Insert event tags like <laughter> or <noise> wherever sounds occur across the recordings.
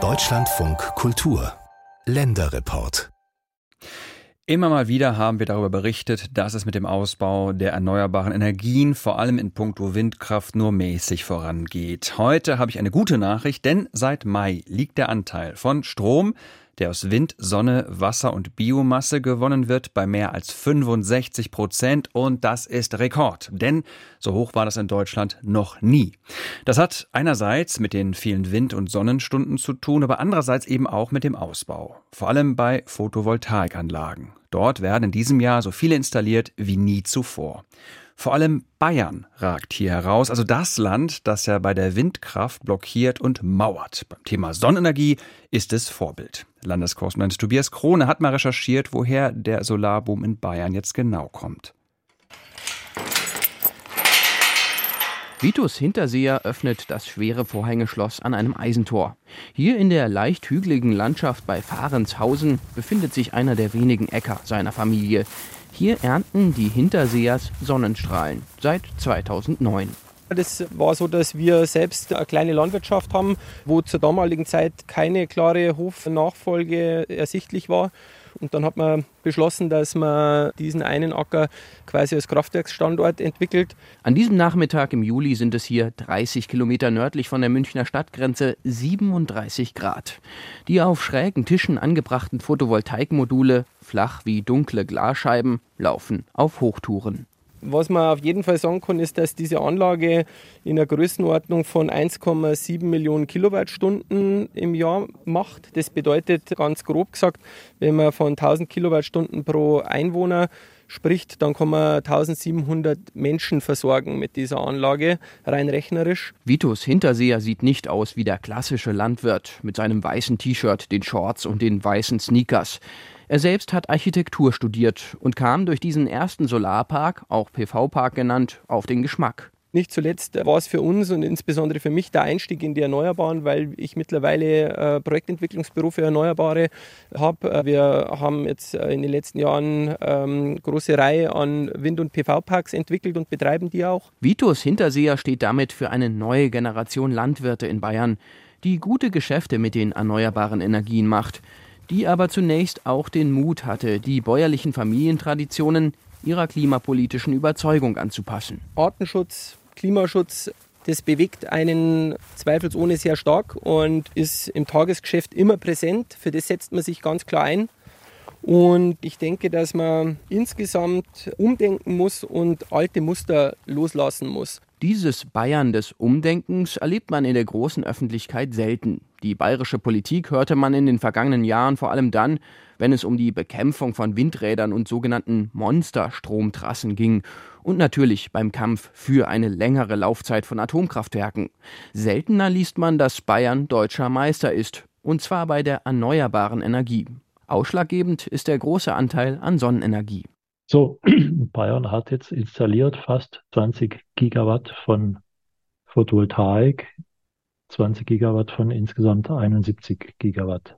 Deutschlandfunk Kultur Länderreport Immer mal wieder haben wir darüber berichtet, dass es mit dem Ausbau der erneuerbaren Energien, vor allem in puncto Windkraft, nur mäßig vorangeht. Heute habe ich eine gute Nachricht, denn seit Mai liegt der Anteil von Strom, der aus Wind, Sonne, Wasser und Biomasse gewonnen wird, bei mehr als 65 Prozent. Und das ist Rekord, denn so hoch war das in Deutschland noch nie. Das hat einerseits mit den vielen Wind- und Sonnenstunden zu tun, aber andererseits eben auch mit dem Ausbau. Vor allem bei Photovoltaikanlagen. Dort werden in diesem Jahr so viele installiert wie nie zuvor. Vor allem Bayern ragt hier heraus, also das Land, das ja bei der Windkraft blockiert und mauert. Beim Thema Sonnenenergie ist es Vorbild. Landeskorrespondent Tobias Krone hat mal recherchiert, woher der Solarboom in Bayern jetzt genau kommt. Vitus Hinterseher öffnet das schwere Vorhängeschloss an einem Eisentor. Hier in der leicht hügeligen Landschaft bei Fahrenshausen befindet sich einer der wenigen Äcker seiner Familie. Hier ernten die Hinterseers Sonnenstrahlen seit 2009. Das war so, dass wir selbst eine kleine Landwirtschaft haben, wo zur damaligen Zeit keine klare Hofnachfolge ersichtlich war. Und dann hat man beschlossen, dass man diesen einen Acker quasi als Kraftwerksstandort entwickelt. An diesem Nachmittag im Juli sind es hier 30 Kilometer nördlich von der Münchner Stadtgrenze 37 Grad. Die auf schrägen Tischen angebrachten Photovoltaikmodule, flach wie dunkle Glasscheiben, laufen auf Hochtouren. Was man auf jeden Fall sagen kann, ist, dass diese Anlage in der Größenordnung von 1,7 Millionen Kilowattstunden im Jahr macht. Das bedeutet ganz grob gesagt, wenn man von 1000 Kilowattstunden pro Einwohner spricht, dann kann man 1700 Menschen versorgen mit dieser Anlage, rein rechnerisch. Vitus Hinterseher sieht nicht aus wie der klassische Landwirt mit seinem weißen T-Shirt, den Shorts und den weißen Sneakers. Er selbst hat Architektur studiert und kam durch diesen ersten Solarpark, auch PV-Park genannt, auf den Geschmack. Nicht zuletzt war es für uns und insbesondere für mich der Einstieg in die Erneuerbaren, weil ich mittlerweile äh, Projektentwicklungsbüro für Erneuerbare habe. Wir haben jetzt äh, in den letzten Jahren ähm, große Reihe an Wind- und PV-Parks entwickelt und betreiben die auch. Vitus Hinterseher steht damit für eine neue Generation Landwirte in Bayern, die gute Geschäfte mit den erneuerbaren Energien macht die aber zunächst auch den Mut hatte, die bäuerlichen Familientraditionen ihrer klimapolitischen Überzeugung anzupassen. Artenschutz, Klimaschutz, das bewegt einen zweifelsohne sehr stark und ist im Tagesgeschäft immer präsent. Für das setzt man sich ganz klar ein. Und ich denke, dass man insgesamt umdenken muss und alte Muster loslassen muss. Dieses Bayern des Umdenkens erlebt man in der großen Öffentlichkeit selten. Die bayerische Politik hörte man in den vergangenen Jahren vor allem dann, wenn es um die Bekämpfung von Windrädern und sogenannten Monsterstromtrassen ging und natürlich beim Kampf für eine längere Laufzeit von Atomkraftwerken. Seltener liest man, dass Bayern deutscher Meister ist, und zwar bei der erneuerbaren Energie. Ausschlaggebend ist der große Anteil an Sonnenenergie. So, <clears throat> Bayern hat jetzt installiert fast 20 Gigawatt von Photovoltaik, 20 Gigawatt von insgesamt 71 Gigawatt.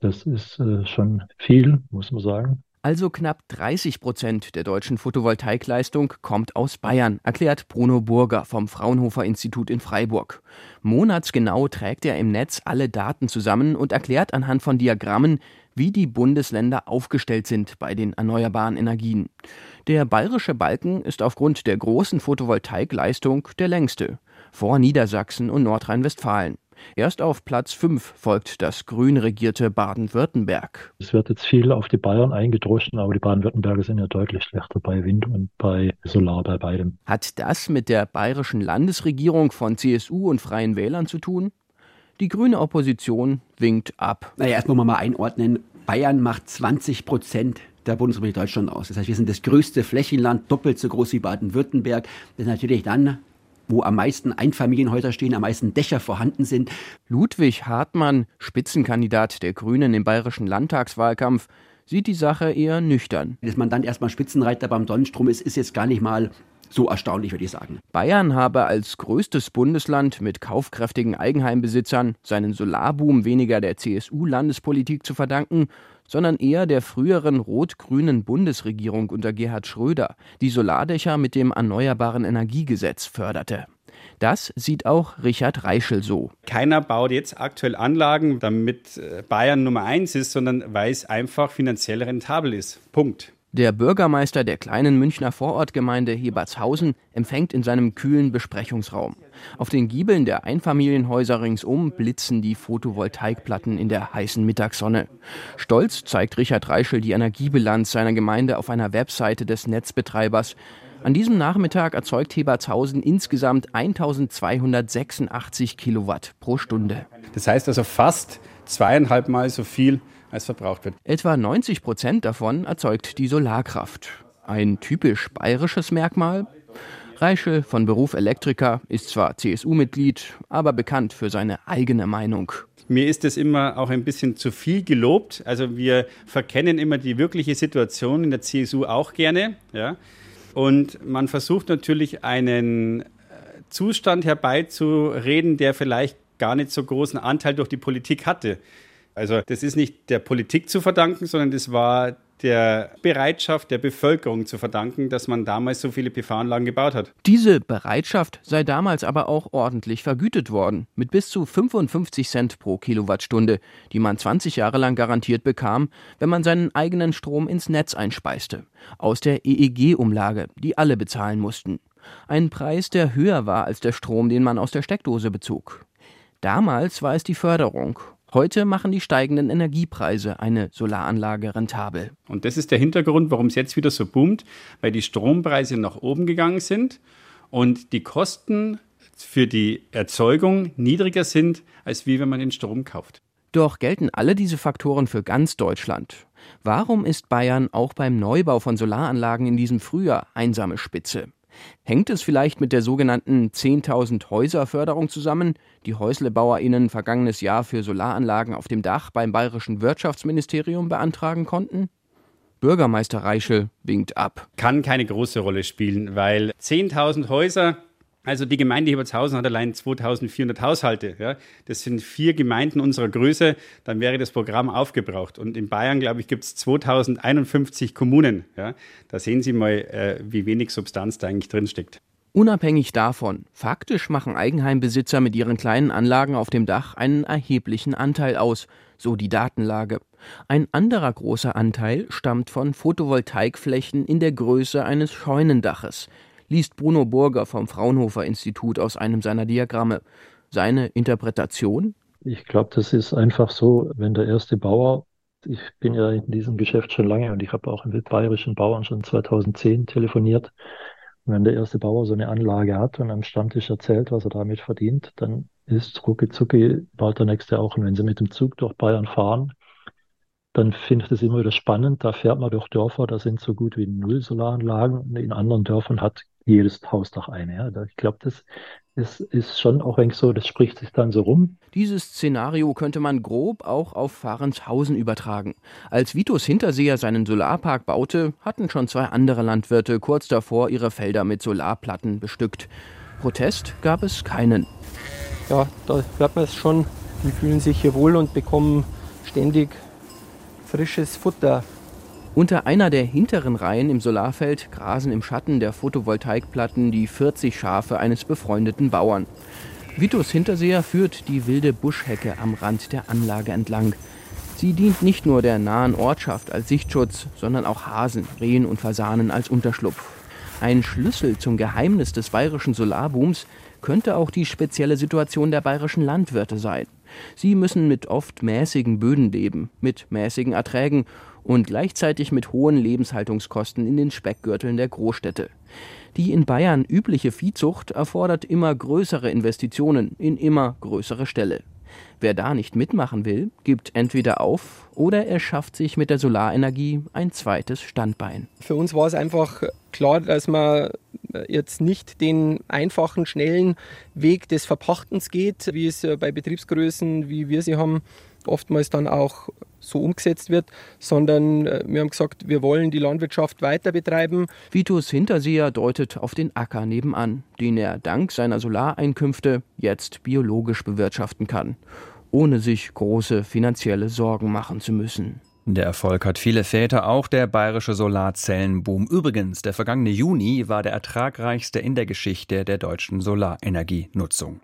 Das ist äh, schon viel, muss man sagen. Also knapp 30 Prozent der deutschen Photovoltaikleistung kommt aus Bayern, erklärt Bruno Burger vom Fraunhofer Institut in Freiburg. Monatsgenau trägt er im Netz alle Daten zusammen und erklärt anhand von Diagrammen, wie die Bundesländer aufgestellt sind bei den erneuerbaren Energien. Der bayerische Balken ist aufgrund der großen Photovoltaikleistung der längste, vor Niedersachsen und Nordrhein-Westfalen. Erst auf Platz 5 folgt das grün regierte Baden-Württemberg. Es wird jetzt viel auf die Bayern eingedroschen, aber die Baden-Württemberger sind ja deutlich schlechter bei Wind und bei Solar bei beidem. Hat das mit der bayerischen Landesregierung von CSU und Freien Wählern zu tun? Die grüne Opposition winkt ab. Naja, erst muss man mal einordnen. Bayern macht 20 Prozent der Bundesrepublik Deutschland aus. Das heißt, wir sind das größte Flächenland, doppelt so groß wie Baden-Württemberg. Das ist natürlich dann wo am meisten Einfamilienhäuser stehen, am meisten Dächer vorhanden sind. Ludwig Hartmann, Spitzenkandidat der Grünen im bayerischen Landtagswahlkampf, sieht die Sache eher nüchtern. Dass man dann erstmal Spitzenreiter beim Sonnenstrom ist, ist jetzt gar nicht mal so erstaunlich, würde ich sagen. Bayern habe als größtes Bundesland mit kaufkräftigen Eigenheimbesitzern seinen Solarboom weniger der CSU-Landespolitik zu verdanken, sondern eher der früheren rot-grünen Bundesregierung unter Gerhard Schröder, die Solardächer mit dem Erneuerbaren Energiegesetz förderte. Das sieht auch Richard Reischel so. Keiner baut jetzt aktuell Anlagen, damit äh, Bayern Nummer eins ist, sondern weil es einfach finanziell rentabel ist. Punkt. Der Bürgermeister der kleinen Münchner Vorortgemeinde Hebertshausen empfängt in seinem kühlen Besprechungsraum. Auf den Giebeln der Einfamilienhäuser ringsum blitzen die Photovoltaikplatten in der heißen Mittagssonne. Stolz zeigt Richard Reischel die Energiebilanz seiner Gemeinde auf einer Webseite des Netzbetreibers. An diesem Nachmittag erzeugt Hebertshausen insgesamt 1286 Kilowatt pro Stunde. Das heißt also fast zweieinhalb Mal so viel als verbraucht wird. Etwa 90 Prozent davon erzeugt die Solarkraft. Ein typisch bayerisches Merkmal. Reischel von Beruf Elektriker ist zwar CSU-Mitglied, aber bekannt für seine eigene Meinung. Mir ist es immer auch ein bisschen zu viel gelobt. Also wir verkennen immer die wirkliche Situation in der CSU auch gerne. Ja? Und man versucht natürlich einen äh, Zustand herbeizureden, der vielleicht gar nicht so großen Anteil durch die Politik hatte. Also das ist nicht der Politik zu verdanken, sondern das war der Bereitschaft der Bevölkerung zu verdanken, dass man damals so viele PV-Anlagen gebaut hat. Diese Bereitschaft sei damals aber auch ordentlich vergütet worden, mit bis zu 55 Cent pro Kilowattstunde, die man 20 Jahre lang garantiert bekam, wenn man seinen eigenen Strom ins Netz einspeiste, aus der EEG-Umlage, die alle bezahlen mussten. Ein Preis, der höher war als der Strom, den man aus der Steckdose bezog. Damals war es die Förderung Heute machen die steigenden Energiepreise eine Solaranlage rentabel. Und das ist der Hintergrund, warum es jetzt wieder so boomt, weil die Strompreise nach oben gegangen sind und die Kosten für die Erzeugung niedriger sind, als wie wenn man den Strom kauft. Doch gelten alle diese Faktoren für ganz Deutschland. Warum ist Bayern auch beim Neubau von Solaranlagen in diesem Frühjahr einsame Spitze? Hängt es vielleicht mit der sogenannten 10.000 Häuser Förderung zusammen, die HäuslebauerInnen vergangenes Jahr für Solaranlagen auf dem Dach beim bayerischen Wirtschaftsministerium beantragen konnten? Bürgermeister Reichel winkt ab. Kann keine große Rolle spielen, weil 10.000 Häuser also die Gemeinde Hebertshausen hat allein 2400 Haushalte. Ja. Das sind vier Gemeinden unserer Größe. Dann wäre das Programm aufgebraucht. Und in Bayern, glaube ich, gibt es 2051 Kommunen. Ja. Da sehen Sie mal, äh, wie wenig Substanz da eigentlich drinsteckt. Unabhängig davon, faktisch machen Eigenheimbesitzer mit ihren kleinen Anlagen auf dem Dach einen erheblichen Anteil aus, so die Datenlage. Ein anderer großer Anteil stammt von Photovoltaikflächen in der Größe eines Scheunendaches liest Bruno Burger vom Fraunhofer Institut aus einem seiner Diagramme. Seine Interpretation? Ich glaube, das ist einfach so, wenn der erste Bauer, ich bin ja in diesem Geschäft schon lange und ich habe auch mit bayerischen Bauern schon 2010 telefoniert. Wenn der erste Bauer so eine Anlage hat und am Stammtisch erzählt, was er damit verdient, dann ist rucki zucki bald der nächste auch. Und wenn sie mit dem Zug durch Bayern fahren, dann finde ich das immer wieder spannend. Da fährt man durch Dörfer, da sind so gut wie null Solaranlagen. In anderen Dörfern hat jedes Hausdach eine. Ja. Ich glaube, das ist, ist schon auch eigentlich so, das spricht sich dann so rum. Dieses Szenario könnte man grob auch auf Fahrenshausen übertragen. Als Vitus Hinterseher seinen Solarpark baute, hatten schon zwei andere Landwirte kurz davor ihre Felder mit Solarplatten bestückt. Protest gab es keinen. Ja, da hört man es schon. Die fühlen sich hier wohl und bekommen ständig frisches Futter unter einer der hinteren Reihen im Solarfeld grasen im Schatten der Photovoltaikplatten die 40 Schafe eines befreundeten Bauern. Vitus Hinterseher führt die wilde Buschhecke am Rand der Anlage entlang. Sie dient nicht nur der nahen Ortschaft als Sichtschutz, sondern auch Hasen, Rehen und Fasanen als Unterschlupf. Ein Schlüssel zum Geheimnis des bayerischen Solarbooms könnte auch die spezielle Situation der bayerischen Landwirte sein. Sie müssen mit oft mäßigen Böden leben, mit mäßigen Erträgen und gleichzeitig mit hohen Lebenshaltungskosten in den Speckgürteln der Großstädte. Die in Bayern übliche Viehzucht erfordert immer größere Investitionen in immer größere Ställe. Wer da nicht mitmachen will, gibt entweder auf oder er schafft sich mit der Solarenergie ein zweites Standbein. Für uns war es einfach klar, dass man jetzt nicht den einfachen, schnellen Weg des Verpachtens geht, wie es bei Betriebsgrößen, wie wir sie haben, oftmals dann auch so umgesetzt wird, sondern äh, wir haben gesagt, wir wollen die Landwirtschaft weiter betreiben. Vitus Hinterseher deutet auf den Acker nebenan, den er dank seiner Solareinkünfte jetzt biologisch bewirtschaften kann, ohne sich große finanzielle Sorgen machen zu müssen. Der Erfolg hat viele Väter, auch der bayerische Solarzellenboom. Übrigens, der vergangene Juni war der ertragreichste in der Geschichte der deutschen Solarenergienutzung.